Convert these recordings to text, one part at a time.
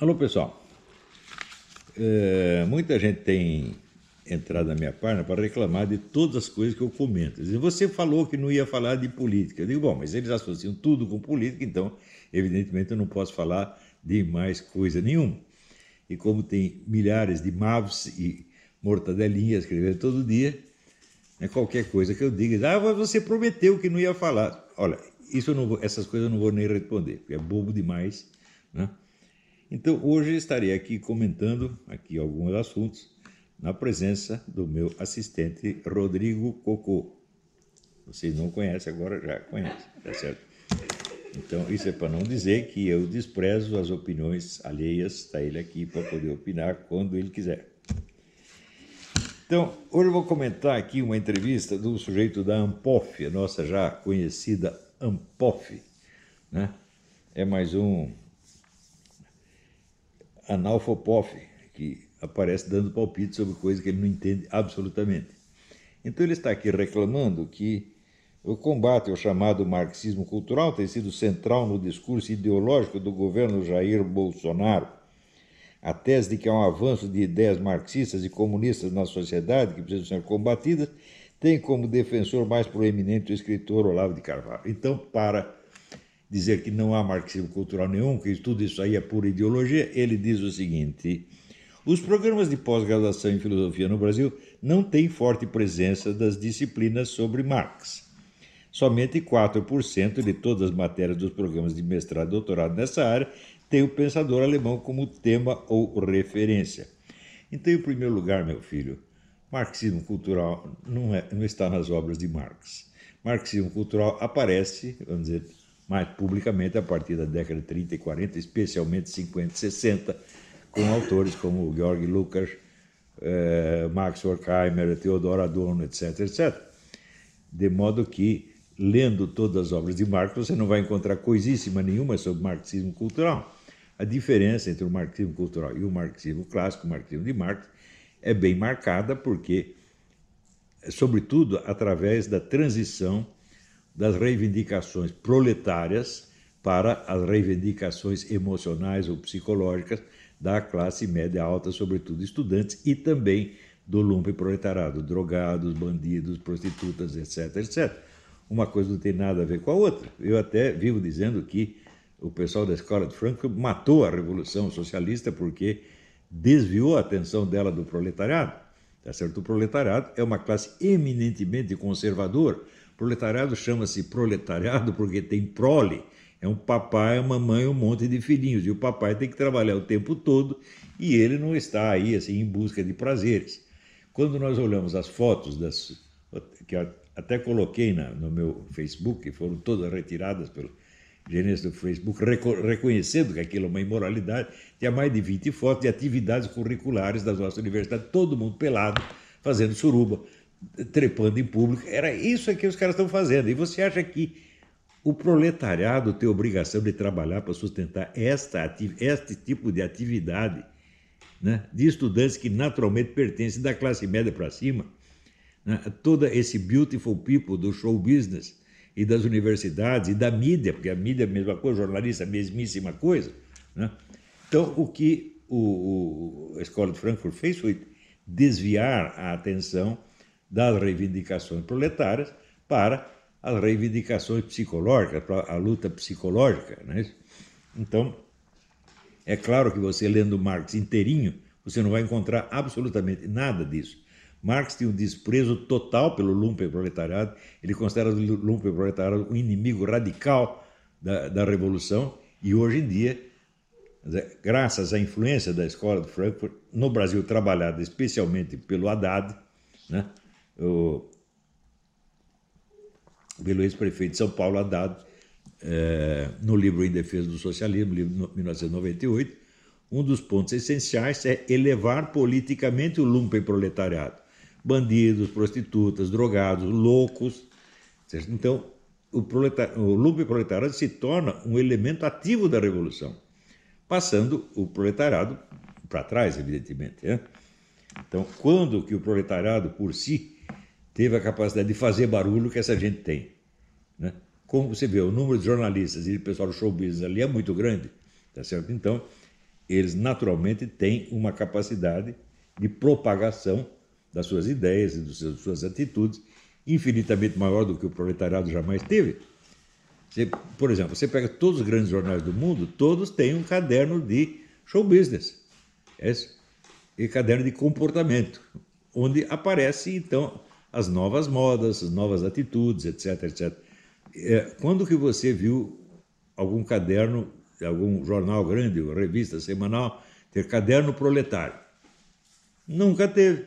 Alô, pessoal. É, muita gente tem entrado na minha página para reclamar de todas as coisas que eu comento. Dizem, você falou que não ia falar de política. Eu digo, bom, mas eles associam tudo com política, então, evidentemente, eu não posso falar de mais coisa nenhuma. E como tem milhares de mavs e mortadelinhas escrevendo todo dia, né, qualquer coisa que eu diga, ah, você prometeu que não ia falar. Olha, isso vou, essas coisas eu não vou nem responder, porque é bobo demais, né? Então, hoje estarei aqui comentando aqui alguns assuntos na presença do meu assistente Rodrigo Cocô. Vocês não conhecem, agora já conhecem, tá certo? Então, isso é para não dizer que eu desprezo as opiniões alheias, está ele aqui para poder opinar quando ele quiser. Então, hoje eu vou comentar aqui uma entrevista do sujeito da Ampof, a nossa já conhecida Ampof, né? É mais um analfopof, que aparece dando palpite sobre coisas que ele não entende absolutamente. Então ele está aqui reclamando que o combate ao chamado marxismo cultural tem sido central no discurso ideológico do governo Jair Bolsonaro. A tese de que há um avanço de ideias marxistas e comunistas na sociedade que precisam ser combatidas tem como defensor mais proeminente o escritor Olavo de Carvalho. Então, para dizer que não há marxismo cultural nenhum, que tudo isso aí é pura ideologia, ele diz o seguinte: os programas de pós-graduação em filosofia no Brasil não têm forte presença das disciplinas sobre Marx. Somente 4% de todas as matérias dos programas de mestrado e doutorado nessa área têm o pensador alemão como tema ou referência. Então, em primeiro lugar, meu filho, marxismo cultural não, é, não está nas obras de Marx. Marxismo cultural aparece, vamos dizer, mais publicamente a partir da década de 30 e 40, especialmente 50 e 60, com autores como Georg Lukács, eh, Max Horkheimer, Theodor Adorno, etc., etc. De modo que, lendo todas as obras de Marx, você não vai encontrar coisíssima nenhuma sobre marxismo cultural. A diferença entre o marxismo cultural e o marxismo clássico, o marxismo de Marx, é bem marcada porque, sobretudo, através da transição das reivindicações proletárias para as reivindicações emocionais ou psicológicas da classe média alta, sobretudo estudantes, e também do lumpe proletariado, drogados, bandidos, prostitutas, etc, etc. Uma coisa não tem nada a ver com a outra. Eu até vivo dizendo que o pessoal da escola de Frankfurt matou a revolução socialista porque desviou a atenção dela do proletariado. Tá certo? O proletariado é uma classe eminentemente conservadora, Proletariado chama-se proletariado porque tem prole, é um papai, uma mamãe, um monte de filhinhos. E o papai tem que trabalhar o tempo todo e ele não está aí assim em busca de prazeres. Quando nós olhamos as fotos das que até coloquei na, no meu Facebook, que foram todas retiradas pelo gerente do Facebook, reconhecendo que aquilo é uma imoralidade, tinha mais de 20 fotos de atividades curriculares das nossas universidades, todo mundo pelado, fazendo suruba trepando em público. Era isso que os caras estão fazendo. E você acha que o proletariado tem obrigação de trabalhar para sustentar esta, este tipo de atividade né, de estudantes que naturalmente pertencem da classe média para cima? Né, todo esse beautiful people do show business e das universidades e da mídia, porque a mídia é a mesma coisa, jornalista é a mesmíssima coisa. Né? Então, o que o, o, a Escola de Frankfurt fez foi desviar a atenção das reivindicações proletárias para as reivindicações psicológicas, para a luta psicológica. Né? Então, é claro que você lendo Marx inteirinho, você não vai encontrar absolutamente nada disso. Marx tinha um desprezo total pelo lumpen-proletariado, ele considera o lumpen-proletariado um inimigo radical da, da Revolução, e hoje em dia, graças à influência da escola de Frankfurt, no Brasil trabalhada especialmente pelo Haddad, né, o, pelo ex-prefeito de São Paulo Haddad, é, no livro Em Defesa do Socialismo, livro de 1998, um dos pontos essenciais é elevar politicamente o lumpen proletariado. Bandidos, prostitutas, drogados, loucos. Então, o, o lumpen proletariado se torna um elemento ativo da revolução, passando o proletariado para trás, evidentemente. Né? Então, quando que o proletariado por si teve a capacidade de fazer barulho que essa gente tem. Né? Como você vê, o número de jornalistas e de pessoal do show business ali é muito grande, tá certo? Então, eles naturalmente têm uma capacidade de propagação das suas ideias e das suas atitudes infinitamente maior do que o proletariado jamais teve. Você, por exemplo, você pega todos os grandes jornais do mundo, todos têm um caderno de show business é e caderno de comportamento, onde aparecem então as novas modas, as novas atitudes, etc, etc. É, quando que você viu algum caderno, algum jornal grande, revista semanal, ter caderno proletário? Nunca teve.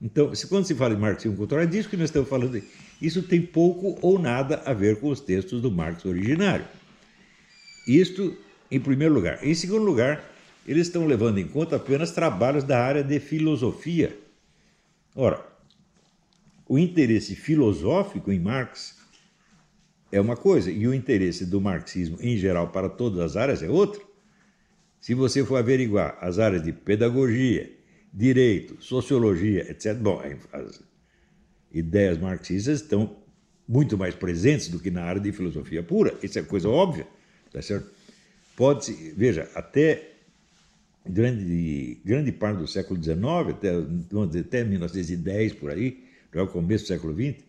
Então, se quando se fala de marxismo cultural, é disso que nós estamos falando. Isso tem pouco ou nada a ver com os textos do Marx originário. Isto, em primeiro lugar. Em segundo lugar, eles estão levando em conta apenas trabalhos da área de filosofia. Ora, o interesse filosófico em Marx é uma coisa, e o interesse do marxismo em geral para todas as áreas é outra. Se você for averiguar as áreas de pedagogia, direito, sociologia, etc., bom, as ideias marxistas estão muito mais presentes do que na área de filosofia pura, isso é coisa óbvia, tá certo? Pode-se, veja, até grande, grande parte do século XIX, até, vamos dizer, até 1910 por aí, já o começo do século XX,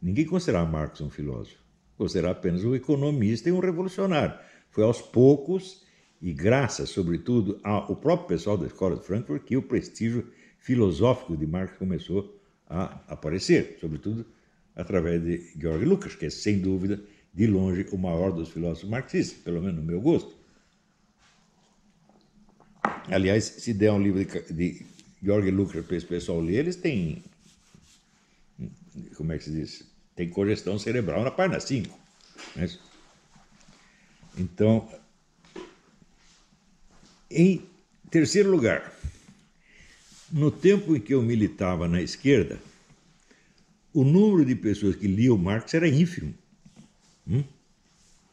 ninguém considerava Marx um filósofo, considerava apenas um economista e um revolucionário. Foi aos poucos, e graças, sobretudo, ao próprio pessoal da Escola de Frankfurt, que o prestígio filosófico de Marx começou a aparecer, sobretudo através de Georg Lucas, que é sem dúvida de longe o maior dos filósofos marxistas, pelo menos no meu gosto. Aliás, se der um livro de, de Georg Lucas para esse pessoal ler, eles têm. Como é que se diz? Tem congestão cerebral na página 5. Né? Então, em terceiro lugar, no tempo em que eu militava na esquerda, o número de pessoas que liam Marx era ínfimo. Hum?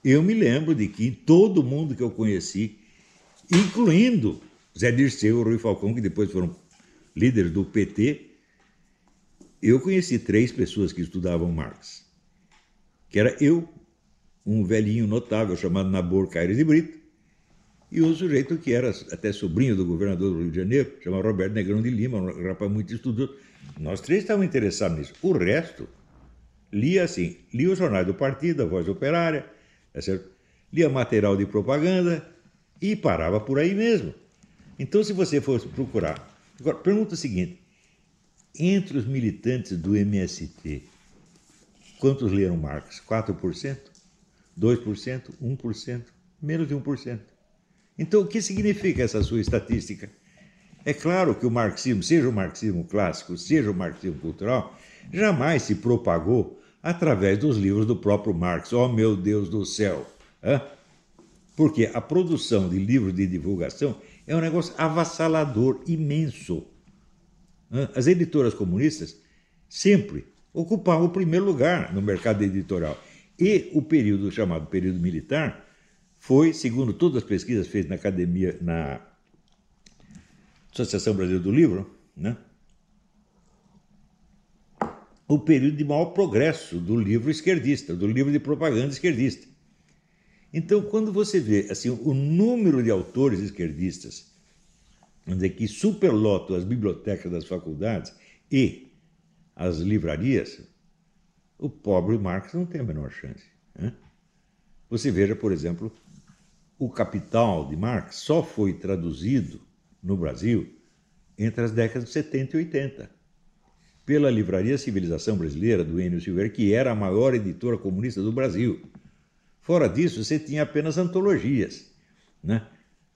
Eu me lembro de que todo mundo que eu conheci, incluindo Zé Dirceu e Rui Falcão, que depois foram líderes do PT, eu conheci três pessoas que estudavam Marx. Que era eu, um velhinho notável chamado Nabor Caires de Brito, e um sujeito que era até sobrinho do governador do Rio de Janeiro, chamado Roberto Negrão de Lima, um rapaz muito estudioso. Nós três estávamos interessados nisso. O resto lia assim, lia os jornais do partido, a Voz Operária, é certo? lia material de propaganda e parava por aí mesmo. Então, se você fosse procurar... Agora, pergunta o seguinte, entre os militantes do MST, quantos leram Marx? 4%? 2%? 1%? Menos de 1%. Então, o que significa essa sua estatística? É claro que o marxismo, seja o marxismo clássico, seja o marxismo cultural, jamais se propagou através dos livros do próprio Marx. Oh, meu Deus do céu! Hã? Porque a produção de livros de divulgação é um negócio avassalador, imenso. As editoras comunistas sempre ocupavam o primeiro lugar no mercado editorial. E o período chamado período militar foi, segundo todas as pesquisas feitas na academia, na Associação Brasileira do Livro, né? o período de maior progresso do livro esquerdista, do livro de propaganda esquerdista. Então, quando você vê assim, o número de autores esquerdistas vamos dizer, que superlotam as bibliotecas das faculdades e as livrarias, o pobre Marx não tem a menor chance. Né? Você veja, por exemplo, o Capital de Marx só foi traduzido no Brasil entre as décadas de 70 e 80 pela Livraria Civilização Brasileira do Enio Silveira, que era a maior editora comunista do Brasil. Fora disso, você tinha apenas antologias, né?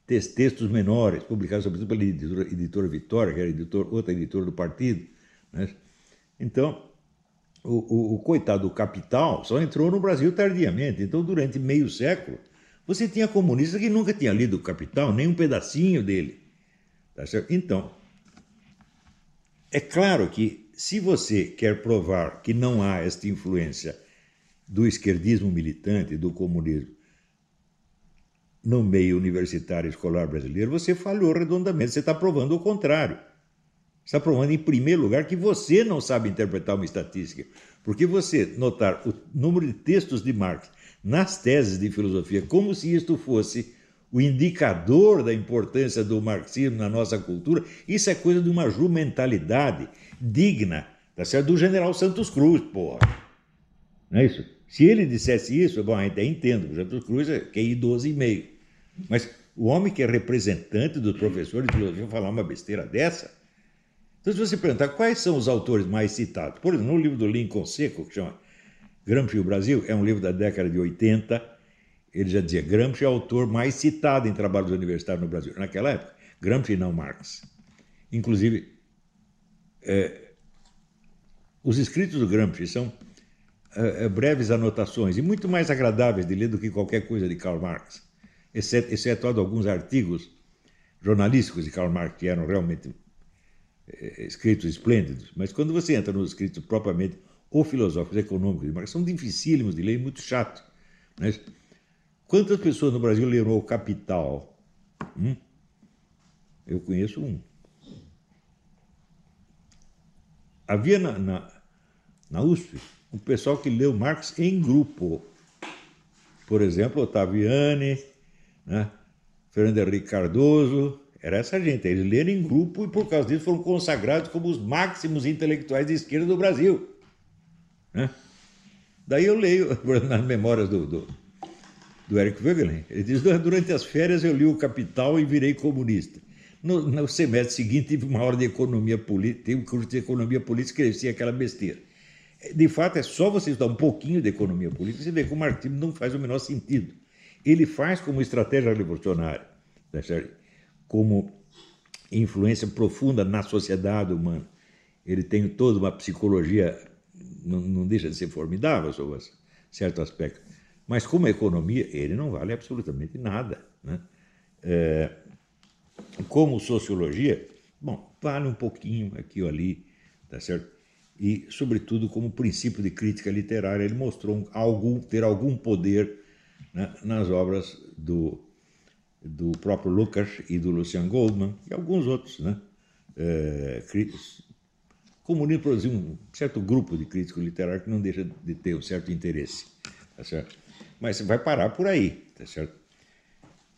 Textos menores, publicados sobretudo pela editora, editora Vitória, que era editor, outra editora do partido. Né? Então, o, o, o, coitado do capital só entrou no Brasil tardiamente. Então, durante meio século, você tinha comunistas que nunca tinha lido o Capital, nem um pedacinho dele. Tá? Então, é claro que se você quer provar que não há esta influência do esquerdismo militante, do comunismo, no meio universitário escolar brasileiro, você falhou redondamente. Você está provando o contrário. Está provando, em primeiro lugar, que você não sabe interpretar uma estatística. Porque você notar o número de textos de Marx nas teses de filosofia, como se isto fosse o indicador da importância do marxismo na nossa cultura, isso é coisa de uma jumentalidade digna tá certo? do general Santos Cruz, porra. Não é isso? Se ele dissesse isso, bom, até entendo, o Santos Cruz é QI 12,5. Mas o homem que é representante dos professores de filosofia falar uma besteira dessa? Então, se você perguntar quais são os autores mais citados, por exemplo, no livro do Lincoln Seco, que chama Gramsci e o Brasil, é um livro da década de 80, ele já dizia, Gramsci é o autor mais citado em trabalhos universitários no Brasil. Naquela época, Gramsci não Marx. Inclusive, é, os escritos do Gramsci são é, é, breves anotações e muito mais agradáveis de ler do que qualquer coisa de Karl Marx, exceto, excetuado alguns artigos jornalísticos de Karl Marx que eram realmente é, escritos esplêndidos. Mas quando você entra nos escritos propriamente ou filosóficos, econômicos de Marx, são dificílimos de ler muito chato. Mas quantas pessoas no Brasil leram O Capital? Hum? Eu conheço um. Havia na, na, na USP o pessoal que leu Marx em grupo. Por exemplo, Otaviani, né? Fernando Henrique Cardoso, era essa gente. Eles leram em grupo e, por causa disso, foram consagrados como os máximos intelectuais de esquerda do Brasil. Né? Daí eu leio, nas memórias do, do, do Eric Voegelin, ele diz: durante as férias eu li o Capital e virei comunista. No, no semestre seguinte tive uma hora de economia política, tive um curso de economia política e escrevi aquela besteira. De fato, é só você estudar um pouquinho de economia política você vê que o marxismo não faz o menor sentido. Ele faz como estratégia revolucionária, tá como influência profunda na sociedade humana. Ele tem toda uma psicologia, não, não deixa de ser formidável sobre certo aspecto. Mas como economia, ele não vale absolutamente nada. Né? É, como sociologia, bom, vale um pouquinho aqui ou ali, tá certo? e, sobretudo, como princípio de crítica literária, ele mostrou algum, ter algum poder né, nas obras do, do próprio Lucas e do Lucian Goldman e alguns outros. Né? É, comunismo produziu um certo grupo de críticos literários que não deixa de ter um certo interesse. Tá certo? Mas vai parar por aí. Tá certo?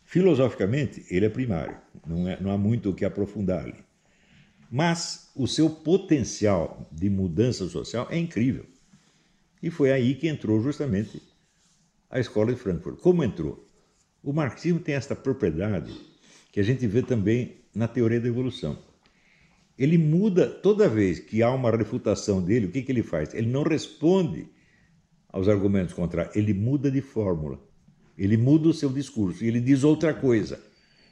Filosoficamente, ele é primário, não, é, não há muito o que aprofundar ali. Mas o seu potencial de mudança social é incrível. E foi aí que entrou justamente a escola de Frankfurt. Como entrou? O marxismo tem esta propriedade que a gente vê também na teoria da evolução. Ele muda toda vez que há uma refutação dele, o que, que ele faz? Ele não responde aos argumentos contrários, ele muda de fórmula. Ele muda o seu discurso e ele diz outra coisa.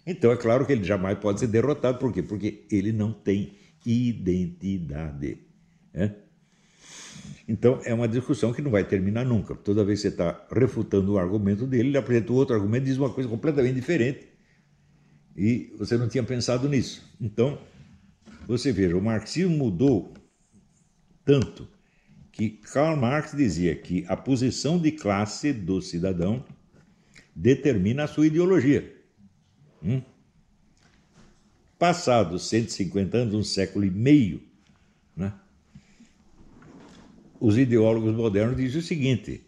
Então é claro que ele jamais pode ser derrotado. Por quê? Porque ele não tem identidade. É? Então é uma discussão que não vai terminar nunca. Toda vez que você está refutando o argumento dele, ele apresenta outro argumento e diz uma coisa completamente diferente. E você não tinha pensado nisso. Então, você veja, o marxismo mudou tanto que Karl Marx dizia que a posição de classe do cidadão determina a sua ideologia. Hum? Passados 150 anos, um século e meio? Os ideólogos modernos dizem o seguinte: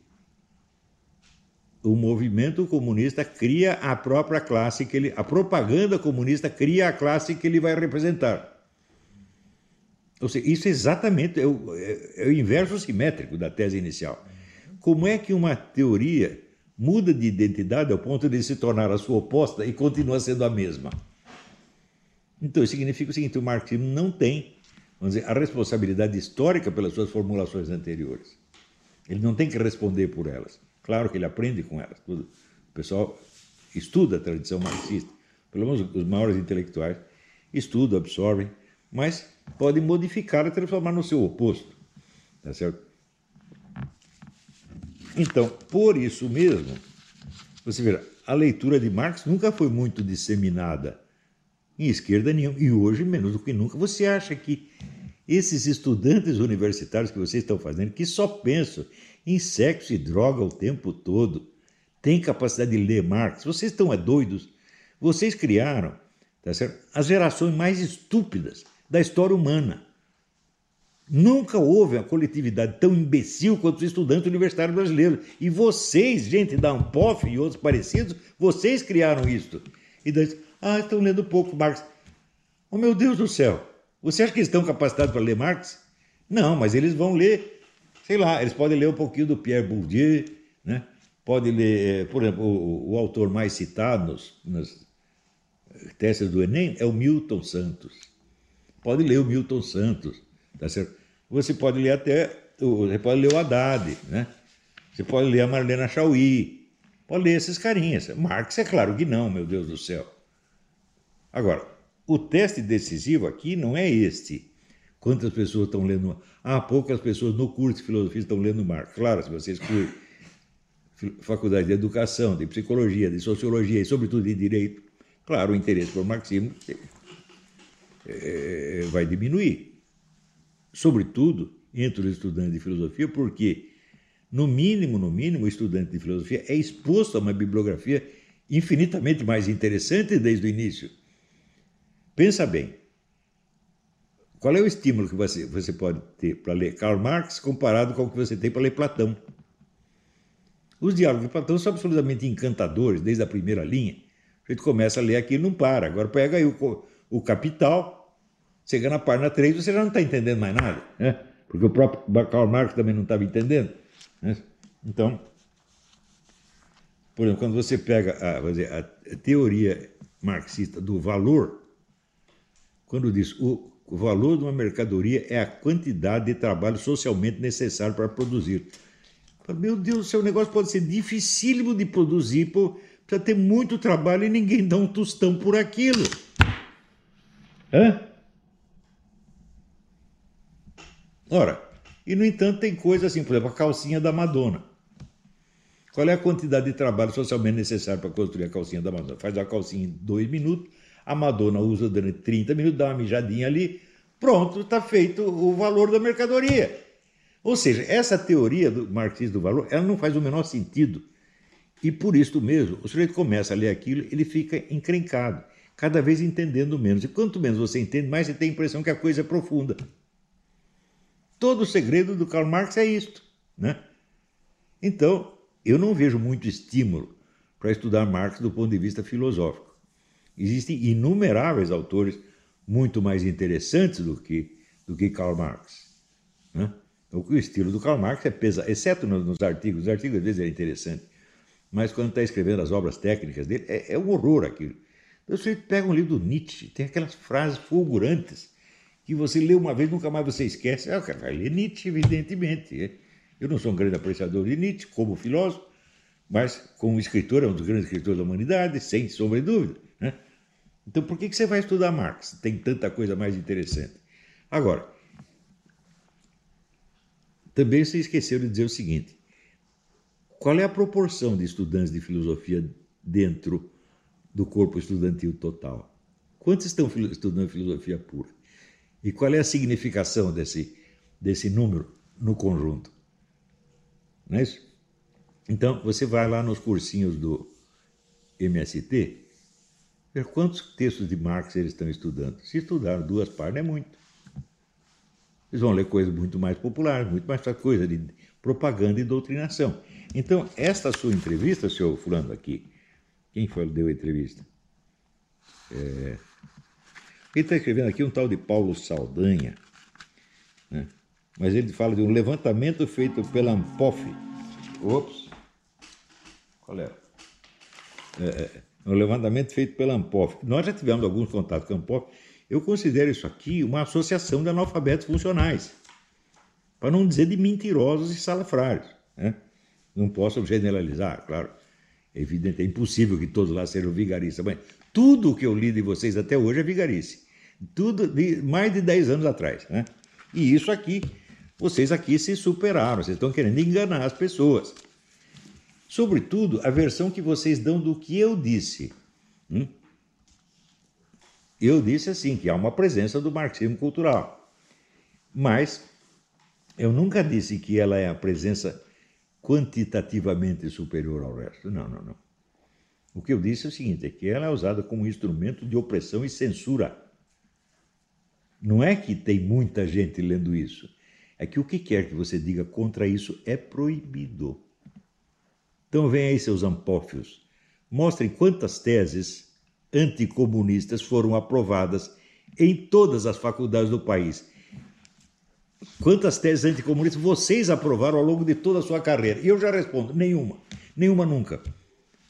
o movimento comunista cria a própria classe que ele. A propaganda comunista cria a classe que ele vai representar. Ou seja, isso é exatamente é o, é, é o inverso simétrico da tese inicial. Como é que uma teoria muda de identidade ao ponto de se tornar a sua oposta e continua sendo a mesma. Então, isso significa o seguinte: o marxismo não tem, vamos dizer, a responsabilidade histórica pelas suas formulações anteriores. Ele não tem que responder por elas. Claro que ele aprende com elas. O pessoal estuda a tradição marxista, pelo menos os maiores intelectuais estudam, absorvem, mas podem modificar e transformar no seu oposto. Tá certo? Então, por isso mesmo, você verá, a leitura de Marx nunca foi muito disseminada em esquerda nenhuma, e hoje menos do que nunca. Você acha que esses estudantes universitários que vocês estão fazendo, que só pensam em sexo e droga o tempo todo, têm capacidade de ler Marx? Vocês estão é doidos? Vocês criaram tá as gerações mais estúpidas da história humana. Nunca houve uma coletividade tão imbecil quanto os estudantes universitários brasileiros. E vocês, gente da Ampof e outros parecidos, vocês criaram isso. E daí, ah, estão lendo pouco Marx. Oh, meu Deus do céu! Você acha que eles estão capacitados para ler Marx? Não, mas eles vão ler, sei lá, eles podem ler um pouquinho do Pierre Bourdieu, né? Pode ler, eh, por exemplo, o, o autor mais citado nos, nas testes do Enem é o Milton Santos. Pode ler o Milton Santos, tá certo? Você pode ler até, você pode ler o Haddad, né? Você pode ler a Marlena Chauí, pode ler esses carinhas. Marx é claro que não, meu Deus do céu. Agora, o teste decisivo aqui não é este. Quantas pessoas estão lendo? Ah, poucas pessoas no curso de filosofia estão lendo Marx. Claro, se você exclui faculdade de educação, de psicologia, de sociologia e, sobretudo, de direito, claro, o interesse por marxismo é, vai diminuir. Sobretudo entre os estudantes de filosofia, porque, no mínimo, no mínimo, o estudante de filosofia é exposto a uma bibliografia infinitamente mais interessante desde o início. Pensa bem. Qual é o estímulo que você, você pode ter para ler Karl Marx comparado com o que você tem para ler Platão? Os diálogos de Platão são absolutamente encantadores, desde a primeira linha. A gente começa a ler aqui e não para. Agora pega aí o, o Capital, chega na página 3, você já não está entendendo mais nada. Né? Porque o próprio Karl Marx também não estava entendendo. Né? Então, por exemplo, quando você pega a, dizer, a teoria marxista do valor, quando diz o, valor de uma mercadoria é a quantidade de trabalho socialmente necessário para produzir. Meu Deus, seu negócio pode ser dificílimo de produzir, pô, precisa ter muito trabalho e ninguém dá um tostão por aquilo. Hã? Ora, e no entanto tem coisas assim, por exemplo, a calcinha da Madonna. Qual é a quantidade de trabalho socialmente necessário para construir a calcinha da Madonna? Faz a calcinha em dois minutos, a Madonna usa durante 30 minutos, dá uma mijadinha ali, pronto, está feito o valor da mercadoria. Ou seja, essa teoria do marxismo do valor, ela não faz o menor sentido. E por isso mesmo, o sujeito começa a ler aquilo, ele fica encrencado, cada vez entendendo menos. E quanto menos você entende, mais você tem a impressão que a coisa é profunda. Todo o segredo do Karl Marx é isto, né? Então, eu não vejo muito estímulo para estudar Marx do ponto de vista filosófico. Existem inumeráveis autores muito mais interessantes do que, do que Karl Marx. Né? O estilo do Karl Marx é pesado, exceto nos artigos. Os artigos às vezes é interessante, mas quando está escrevendo as obras técnicas dele, é, é um horror aquilo. Então você pega um livro do Nietzsche, tem aquelas frases fulgurantes que você lê uma vez nunca mais você esquece. Ah, vai ler Nietzsche, evidentemente. Eu não sou um grande apreciador de Nietzsche como filósofo, mas como escritor, é um dos grandes escritores da humanidade, sem sombra de dúvida. Então, por que, que você vai estudar Marx? Tem tanta coisa mais interessante. Agora, também se esqueceu de dizer o seguinte: qual é a proporção de estudantes de filosofia dentro do corpo estudantil total? Quantos estão estudando filosofia pura? E qual é a significação desse, desse número no conjunto? Não é isso? Então, você vai lá nos cursinhos do MST quantos textos de Marx eles estão estudando. Se estudaram duas páginas, é muito. Eles vão ler coisas muito mais populares, muito mais coisa de propaganda e doutrinação. Então, esta sua entrevista, senhor fulano aqui, quem foi que deu a entrevista? É... Ele está escrevendo aqui um tal de Paulo Saldanha, né? mas ele fala de um levantamento feito pela Ampof. Ops! Qual é? é, é no levantamento feito pela Ampof. Nós já tivemos alguns contatos com a Ampof. Eu considero isso aqui uma associação de analfabetos funcionais, para não dizer de mentirosos e salafrários. Né? Não posso generalizar, claro. É evidente, é impossível que todos lá sejam vigaristas, mas tudo que eu li de vocês até hoje é vigarice. Tudo de mais de 10 anos atrás. Né? E isso aqui, vocês aqui se superaram, vocês estão querendo enganar as pessoas. Sobretudo, a versão que vocês dão do que eu disse. Hum? Eu disse assim, que há uma presença do marxismo cultural. Mas eu nunca disse que ela é a presença quantitativamente superior ao resto. Não, não, não. O que eu disse é o seguinte: é que ela é usada como instrumento de opressão e censura. Não é que tem muita gente lendo isso, é que o que quer que você diga contra isso é proibido. Então vem aí seus ampófios, mostrem quantas teses anticomunistas foram aprovadas em todas as faculdades do país. Quantas teses anticomunistas vocês aprovaram ao longo de toda a sua carreira? E eu já respondo: nenhuma. Nenhuma nunca.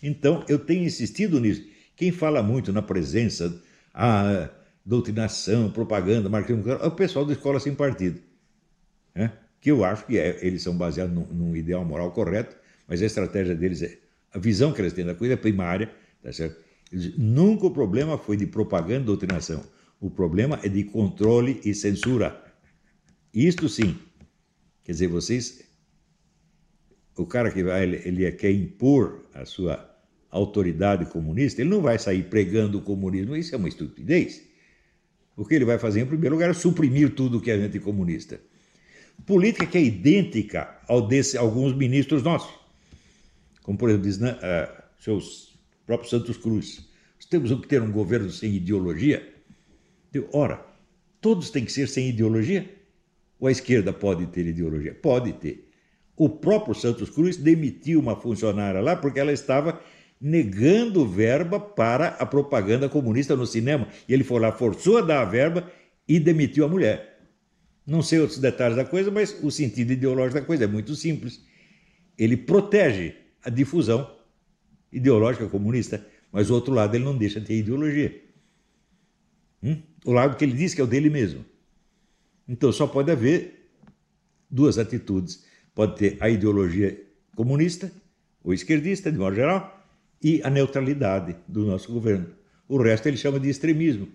Então, eu tenho insistido nisso. Quem fala muito na presença, a doutrinação, propaganda, marketing, é o pessoal da escola sem partido. Né? Que eu acho que é, eles são baseados num, num, ideal moral correto, mas a estratégia deles é. A visão que eles têm da coisa é primária, tá certo? Eles, nunca o problema foi de propaganda e doutrinação. O problema é de controle e censura. Isto sim. Quer dizer, vocês. O cara que vai, ele, ele quer impor a sua autoridade comunista, ele não vai sair pregando o comunismo. Isso é uma estupidez. O que ele vai fazer, em primeiro lugar, é suprimir tudo que é anticomunista. Política que é idêntica ao desse alguns ministros nossos. Como, por exemplo, diz né, uh, seus próprios Santos Cruz. Nós temos que ter um governo sem ideologia. Ora, todos têm que ser sem ideologia? Ou a esquerda pode ter ideologia? Pode ter. O próprio Santos Cruz demitiu uma funcionária lá porque ela estava negando verba para a propaganda comunista no cinema. E ele foi lá, forçou a dar a verba e demitiu a mulher. Não sei outros detalhes da coisa, mas o sentido ideológico da coisa é muito simples. Ele protege a difusão ideológica comunista, mas o outro lado ele não deixa de ter ideologia. Hum? O lado que ele diz que é o dele mesmo. Então só pode haver duas atitudes. Pode ter a ideologia comunista ou esquerdista, de modo geral, e a neutralidade do nosso governo. O resto ele chama de extremismo.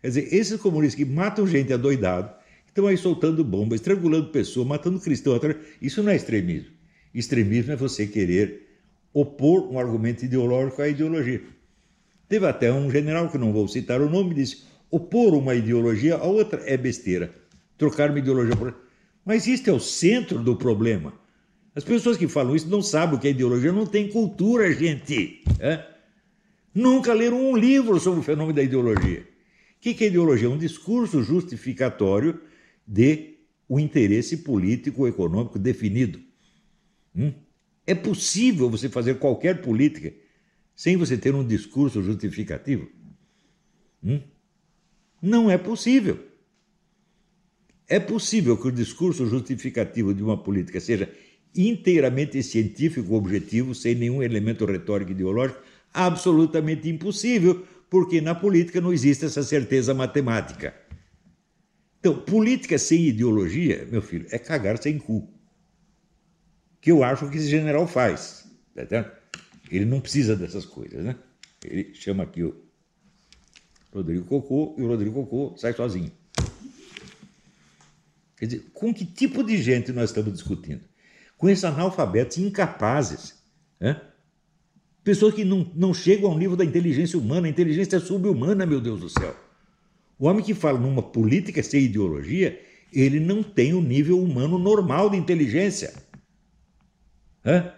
Quer dizer, esses comunistas que matam gente adoidado, estão aí soltando bombas, estrangulando pessoas, matando cristãos, isso não é extremismo. Extremismo é você querer opor um argumento ideológico à ideologia. Teve até um general, que não vou citar o nome, disse: opor uma ideologia a outra é besteira. Trocar uma ideologia por Mas isso é o centro do problema. As pessoas que falam isso não sabem o que é ideologia, não têm cultura, gente. É? Nunca leram um livro sobre o fenômeno da ideologia. O que é ideologia? É um discurso justificatório de um interesse político ou econômico definido. Hum? É possível você fazer qualquer política sem você ter um discurso justificativo? Hum? Não é possível. É possível que o discurso justificativo de uma política seja inteiramente científico, objetivo, sem nenhum elemento retórico ideológico? Absolutamente impossível, porque na política não existe essa certeza matemática. Então, política sem ideologia, meu filho, é cagar sem cu. Que eu acho que esse general faz. Tá? Ele não precisa dessas coisas, né? Ele chama aqui o Rodrigo Cocô e o Rodrigo Cocô sai sozinho. Quer dizer, com que tipo de gente nós estamos discutindo? Com esses analfabetos incapazes. Né? Pessoas que não, não chegam ao nível da inteligência humana. A inteligência é subhumana, meu Deus do céu. O homem que fala numa política sem ideologia, ele não tem o nível humano normal de inteligência. É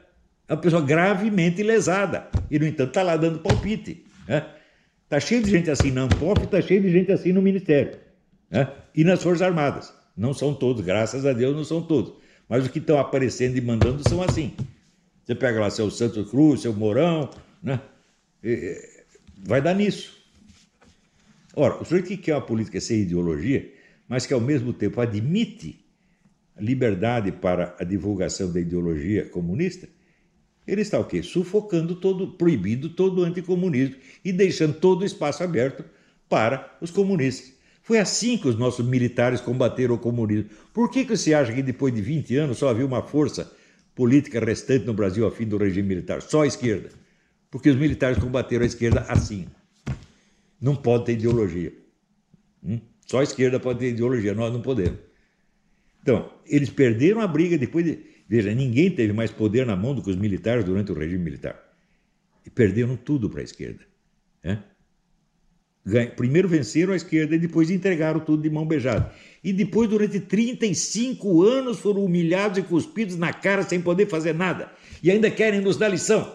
uma pessoa gravemente lesada. E, no entanto, está lá dando palpite. Está né? cheio de gente assim na Ampop e está cheio de gente assim no Ministério. Né? E nas Forças Armadas. Não são todos, graças a Deus não são todos. Mas os que estão aparecendo e mandando são assim. Você pega lá seu Santos Cruz, seu Mourão, né? vai dar nisso. Ora, o senhor que quer uma política sem ideologia, mas que ao mesmo tempo admite liberdade para a divulgação da ideologia comunista, ele está o quê? Sufocando todo, proibindo todo o anticomunismo e deixando todo o espaço aberto para os comunistas. Foi assim que os nossos militares combateram o comunismo. Por que, que você acha que depois de 20 anos só havia uma força política restante no Brasil ao fim do regime militar? Só a esquerda. Porque os militares combateram a esquerda assim. Não pode ter ideologia. Hum? Só a esquerda pode ter ideologia, nós não podemos. Então, eles perderam a briga depois de Veja, ninguém teve mais poder na mão do que os militares durante o regime militar. E perderam tudo para a esquerda. Né? Primeiro venceram a esquerda e depois entregaram tudo de mão beijada. E depois, durante 35 anos, foram humilhados e cuspidos na cara sem poder fazer nada. E ainda querem nos dar lição.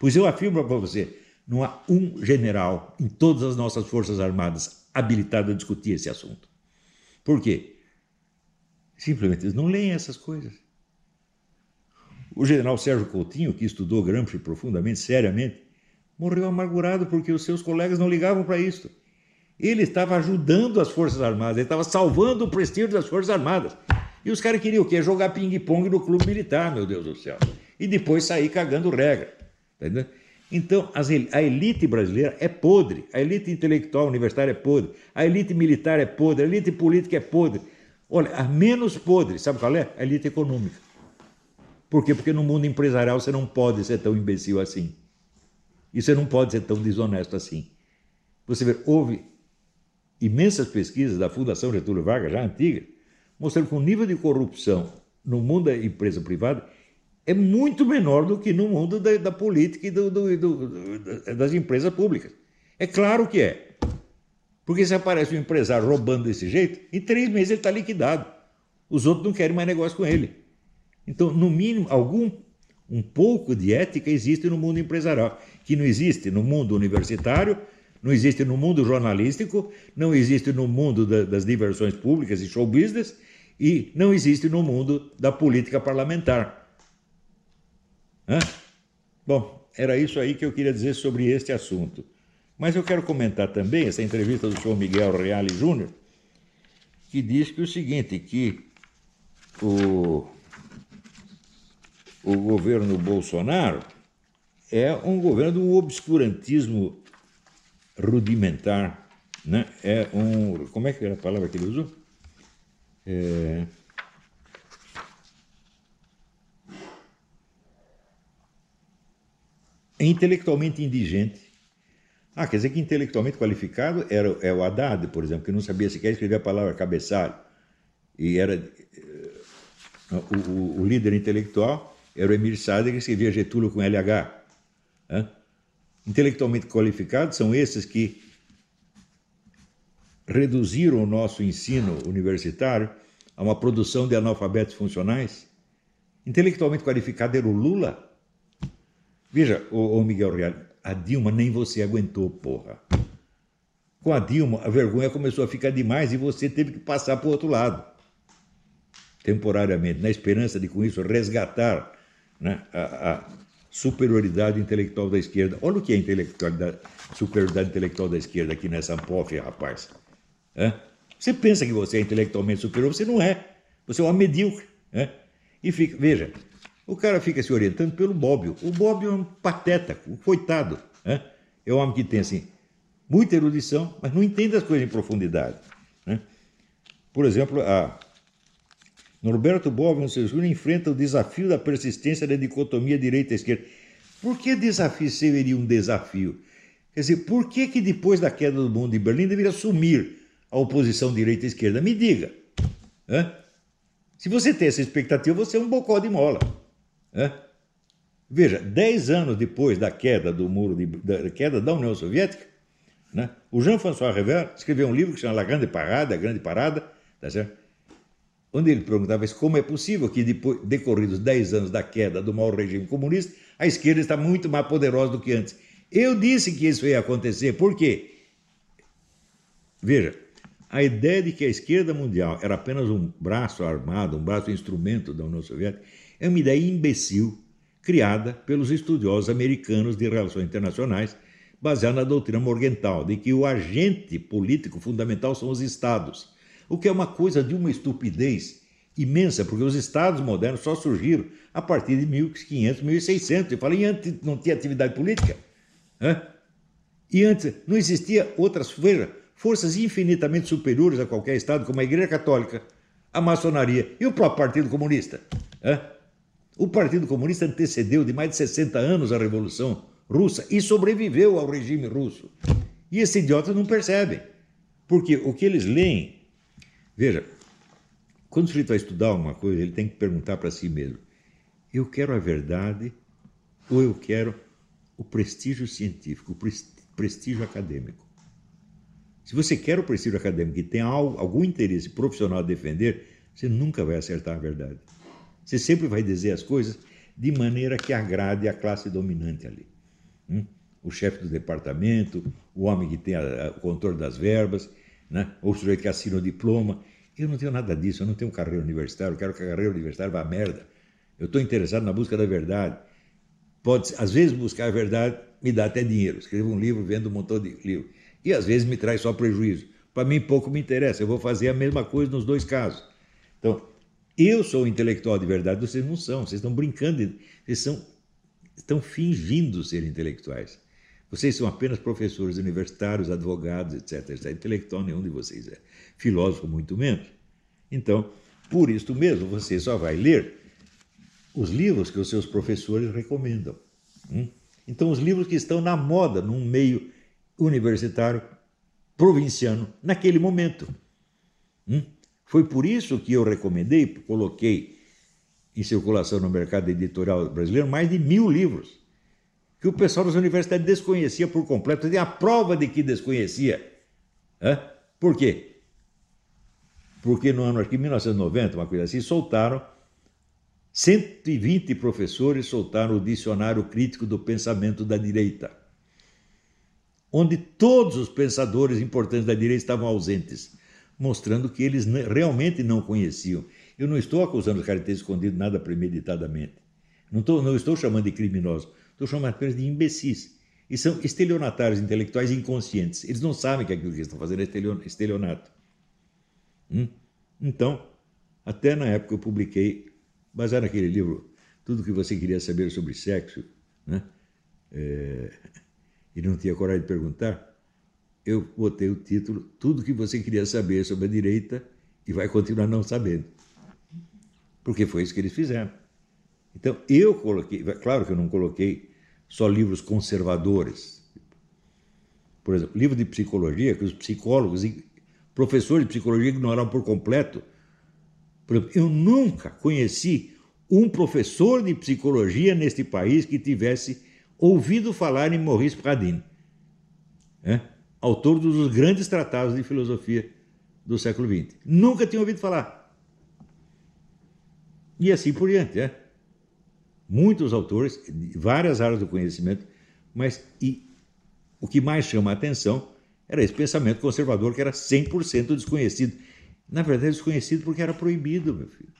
Pois eu afirmo para você: não há um general em todas as nossas Forças Armadas habilitado a discutir esse assunto. Por quê? Simplesmente eles não leem essas coisas. O general Sérgio Coutinho, que estudou Gramsci profundamente, seriamente, morreu amargurado porque os seus colegas não ligavam para isso. Ele estava ajudando as Forças Armadas, ele estava salvando o prestígio das Forças Armadas. E os caras queriam o quê? Jogar ping-pong no clube militar, meu Deus do céu. E depois sair cagando regra. Tá então, a elite brasileira é podre, a elite intelectual universitária é podre, a elite militar é podre, a elite política é podre. Olha, a menos podre, sabe qual é? A elite econômica. Por quê? Porque no mundo empresarial você não pode ser tão imbecil assim. E você não pode ser tão desonesto assim. Você vê, houve imensas pesquisas da Fundação Getúlio Vargas, já antiga, mostrando que o nível de corrupção no mundo da empresa privada é muito menor do que no mundo da, da política e do, do, do, das empresas públicas. É claro que é. Porque se aparece um empresário roubando desse jeito, em três meses ele está liquidado. Os outros não querem mais negócio com ele. Então, no mínimo, algum um pouco de ética existe no mundo empresarial, que não existe no mundo universitário, não existe no mundo jornalístico, não existe no mundo da, das diversões públicas e show business, e não existe no mundo da política parlamentar. Hã? Bom, era isso aí que eu queria dizer sobre este assunto. Mas eu quero comentar também essa entrevista do senhor Miguel Reale Júnior, que diz que o seguinte, que o, o governo Bolsonaro é um governo do obscurantismo rudimentar, né? É um, como é que era a palavra que ele usou? É, intelectualmente indigente. Ah, quer dizer que intelectualmente qualificado era é o Haddad, por exemplo, que não sabia sequer escrever a palavra cabeçalho. E era uh, o, o, o, líder intelectual era o Emir Sader, que escrevia Getúlio com LH. Né? Intelectualmente qualificados são esses que reduziram o nosso ensino universitário a uma produção de analfabetos funcionais. Intelectualmente qualificado era o Lula, Veja, ô Miguel Real, a Dilma nem você aguentou, porra. Com a Dilma, a vergonha começou a ficar demais e você teve que passar para o outro lado. Temporariamente, na esperança de, com isso, resgatar né, a, a superioridade intelectual da esquerda. Olha o que é intelectualidade, superioridade intelectual da esquerda aqui nessa POF, rapaz. Você pensa que você é intelectualmente superior, você não é. Você é uma medíocre. E fica, veja, o cara fica se orientando pelo Bobbio. O Bobbio é um pateta, um coitado. Né? É um homem que tem assim, muita erudição, mas não entende as coisas em profundidade. Né? Por exemplo, a Norberto Bobbio, seu estudo, enfrenta o desafio da persistência da dicotomia direita-esquerda. Por que desafio seria um desafio? Quer dizer, por que, que depois da queda do mundo de Berlim deveria assumir a oposição direita-esquerda? Me diga. Né? Se você tem essa expectativa, você é um bocó de mola. Veja, dez anos depois da queda do muro, de, da queda da União Soviética, né, o Jean-François Rever escreveu um livro que chama La Grande Parada, a Grande Parada, tá certo? onde ele perguntava como é possível que, depois, decorridos dez anos da queda do mau regime comunista, a esquerda está muito mais poderosa do que antes. Eu disse que isso ia acontecer, por quê? Veja, a ideia de que a esquerda mundial era apenas um braço armado, um braço instrumento da União Soviética, é uma ideia imbecil criada pelos estudiosos americanos de relações internacionais, baseada na doutrina Morgenthau, de que o agente político fundamental são os estados, o que é uma coisa de uma estupidez imensa, porque os estados modernos só surgiram a partir de 1500, 1600. Eu falei, antes não tinha atividade política? E antes não existia outras veja, forças infinitamente superiores a qualquer estado, como a Igreja Católica, a maçonaria e o próprio Partido Comunista. Hã? O Partido Comunista antecedeu de mais de 60 anos a Revolução Russa e sobreviveu ao regime russo. E esses idiotas não percebem. Porque o que eles leem. Veja, quando o sujeito vai estudar alguma coisa, ele tem que perguntar para si mesmo: eu quero a verdade ou eu quero o prestígio científico, o prestígio acadêmico? Se você quer o prestígio acadêmico e tem algum interesse profissional a defender, você nunca vai acertar a verdade. Você sempre vai dizer as coisas de maneira que agrade a classe dominante ali. Hum? O chefe do departamento, o homem que tem a, a, o controle das verbas, né? o sujeito que assina o diploma. Eu não tenho nada disso, eu não tenho carreira universitária, eu quero que a carreira universitária vá a merda. Eu estou interessado na busca da verdade. Pode, às vezes, buscar a verdade me dá até dinheiro. Escrevo um livro, vendo um montão de livro. E às vezes me traz só prejuízo. Para mim, pouco me interessa. Eu vou fazer a mesma coisa nos dois casos. Então, eu sou intelectual de verdade, vocês não são. Vocês estão brincando, vocês são, estão fingindo ser intelectuais. Vocês são apenas professores universitários, advogados, etc. etc. Intelectual nenhum de vocês é. Filósofo, muito menos. Então, por isso mesmo, você só vai ler os livros que os seus professores recomendam. Hum? Então, os livros que estão na moda num meio universitário provinciano naquele momento. Hum? Foi por isso que eu recomendei, coloquei em circulação no mercado editorial brasileiro mais de mil livros que o pessoal das universidades desconhecia por completo. Tem a prova de que desconhecia. Hã? Por quê? Porque no ano de 1990, uma coisa assim, soltaram 120 professores soltaram o Dicionário Crítico do Pensamento da Direita, onde todos os pensadores importantes da direita estavam ausentes, mostrando que eles realmente não conheciam. Eu não estou acusando os caras de ter escondido nada premeditadamente. Não, estou, não estou chamando de criminosos, estou chamando apenas de imbecis. E são estelionatários intelectuais inconscientes. Eles não sabem que aquilo que estão fazendo é estelionato. Hum? Então, até na época eu publiquei baseado naquele livro, tudo que você queria saber sobre sexo, né? É, e não tinha coragem de perguntar, eu botei o título Tudo que você queria saber sobre a direita e vai continuar não sabendo. Porque foi isso que eles fizeram. Então, eu coloquei, claro que eu não coloquei só livros conservadores. Por exemplo, livro de psicologia, que os psicólogos e professores de psicologia ignoraram por completo por exemplo, eu nunca conheci um professor de psicologia neste país que tivesse ouvido falar em Maurice Pradin, né? Autor dos grandes tratados de filosofia do século XX. Nunca tinha ouvido falar. E assim por diante. Né? Muitos autores, de várias áreas do conhecimento, mas e, o que mais chama a atenção era esse pensamento conservador que era 100% desconhecido na verdade, desconhecido porque era proibido, meu filho.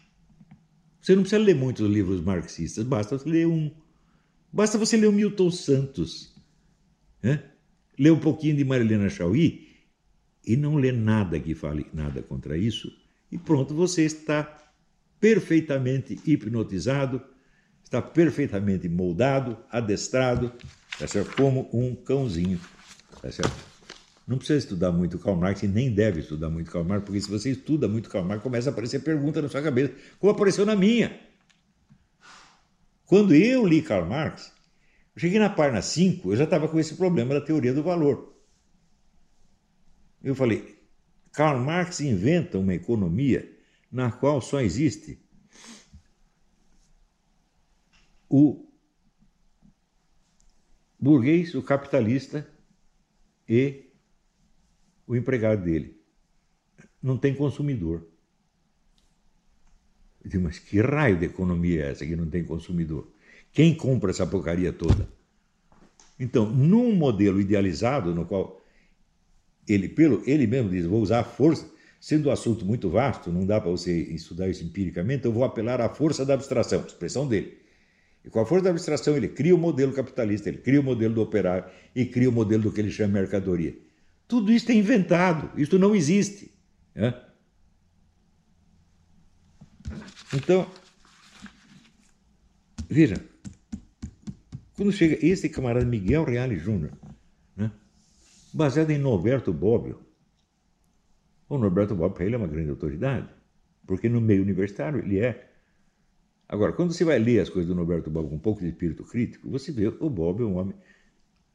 Você não precisa ler muitos livros marxistas, basta você ler um. Basta você ler o Milton Santos, né? Ler um pouquinho de Marilena Chauí e não ler nada que fale nada contra isso, e pronto, você está perfeitamente hipnotizado, está perfeitamente moldado, adestrado, tá certo? como um cãozinho. Tá certo? Não precisa estudar muito Karl Marx e nem deve estudar muito Karl Marx, porque se você estuda muito Karl Marx, começa a aparecer pergunta na sua cabeça, como apareceu na minha. Quando eu li Karl Marx, eu cheguei na página 5, eu já estava com esse problema da teoria do valor. Eu falei, Karl Marx inventa uma economia na qual só existe o burguês, o capitalista e o empregado dele. Não tem consumidor. Eu digo, mas que raio de economia é essa que não tem consumidor? Quem compra essa porcaria toda? Então, num modelo idealizado, no qual ele, pelo, ele mesmo diz, vou usar a força, sendo um assunto muito vasto, não dá para você estudar isso empiricamente, eu vou apelar à força da abstração, expressão dele. E com a força da abstração, ele cria o modelo capitalista, ele cria o modelo do operário e cria o modelo do que ele chama mercadoria. Tudo isso é inventado, isso não existe. Né? Então, veja, quando chega esse camarada Miguel Reale Júnior, né, baseado em Norberto Bobbio, o Norberto Bobbio para ele é uma grande autoridade, porque no meio universitário ele é. Agora, quando você vai ler as coisas do Norberto Bobbio com um pouco de espírito crítico, você vê o Bobbio é um homem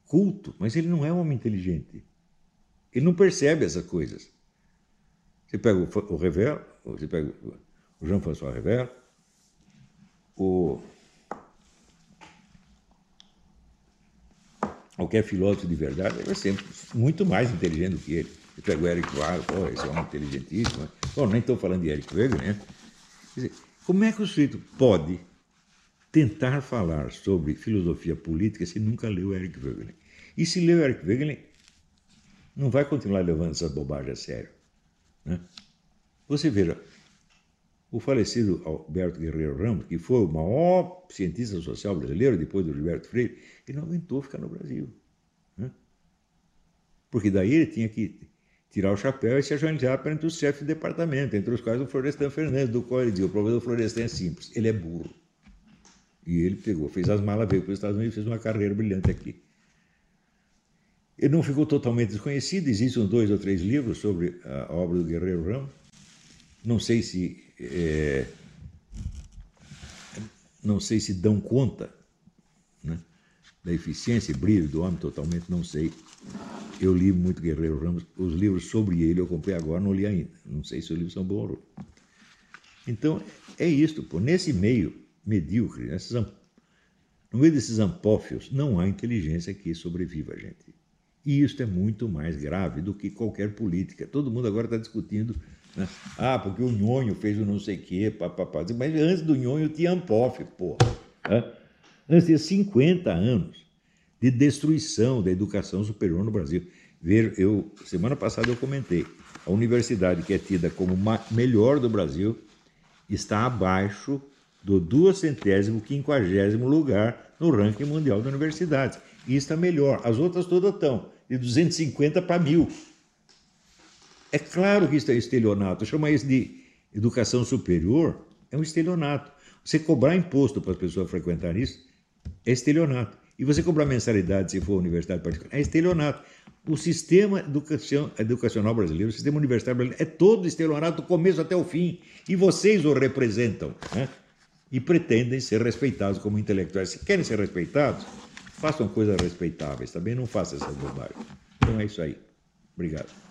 culto, mas ele não é um homem inteligente. Ele não percebe essas coisas. Você pega o, Revel, você pega o Jean-François Revel, o qualquer filósofo de verdade, é sempre muito mais inteligente do que ele. Você pega o Eric Weill, pô, esse é um inteligentíssimo. Bom, nem estou falando de Eric Wegener, né? Quer dizer, como é que o sujeito pode tentar falar sobre filosofia política se nunca leu Eric Wegener? E se leu Eric Wegener, não vai continuar levando essa bobagem a sério. Né? Você veja, o falecido Alberto Guerreiro Ramos, que foi o maior cientista social brasileiro depois do Gilberto Freire, ele não aguentou ficar no Brasil. Né? Porque daí ele tinha que tirar o chapéu e se ajoelhar perante os chefes de departamento, entre os quais o Florestan Fernandes, do qual ele dizia, o problema do Florestan é simples, ele é burro. E ele pegou, fez as malas, veio para os Estados Unidos e fez uma carreira brilhante aqui. Ele não ficou totalmente desconhecido, existem dois ou três livros sobre a obra do Guerreiro Ramos. Não sei se é, não sei se dão conta né, da eficiência e brilho do homem, totalmente não sei. Eu li muito Guerreiro Ramos, os livros sobre ele eu comprei agora, não li ainda. Não sei se os livros são bons ou não. Então, é isto, pô. nesse meio medíocre, nesses, no meio desses ampófios, não há inteligência que sobreviva, gente. E isso é muito mais grave do que qualquer política. Todo mundo agora está discutindo né? Ah, porque o Nhonho fez o não sei o quê, papapá. Mas antes do Nhonho tinha Ampof, porra. Antes tinha 50 anos de destruição da educação superior no Brasil. Ver, eu, semana passada eu comentei, a universidade que é tida como melhor do Brasil está abaixo do duocentésimo, quinquagésimo lugar no ranking mundial de universidades. E está melhor. As outras todas estão de 250 para mil. É claro que isso é estelionato. Chama isso de educação superior, é um estelionato. Você cobrar imposto para as pessoas frequentarem isso é estelionato. E você cobrar mensalidade se for universidade particular é estelionato. O sistema educacional brasileiro, o sistema universitário brasileiro, é todo estelionato do começo até o fim. E vocês o representam. Né? E pretendem ser respeitados como intelectuais. Se querem ser respeitados, façam coisas respeitáveis. Também não façam essas bobagens. Então é isso aí. Obrigado.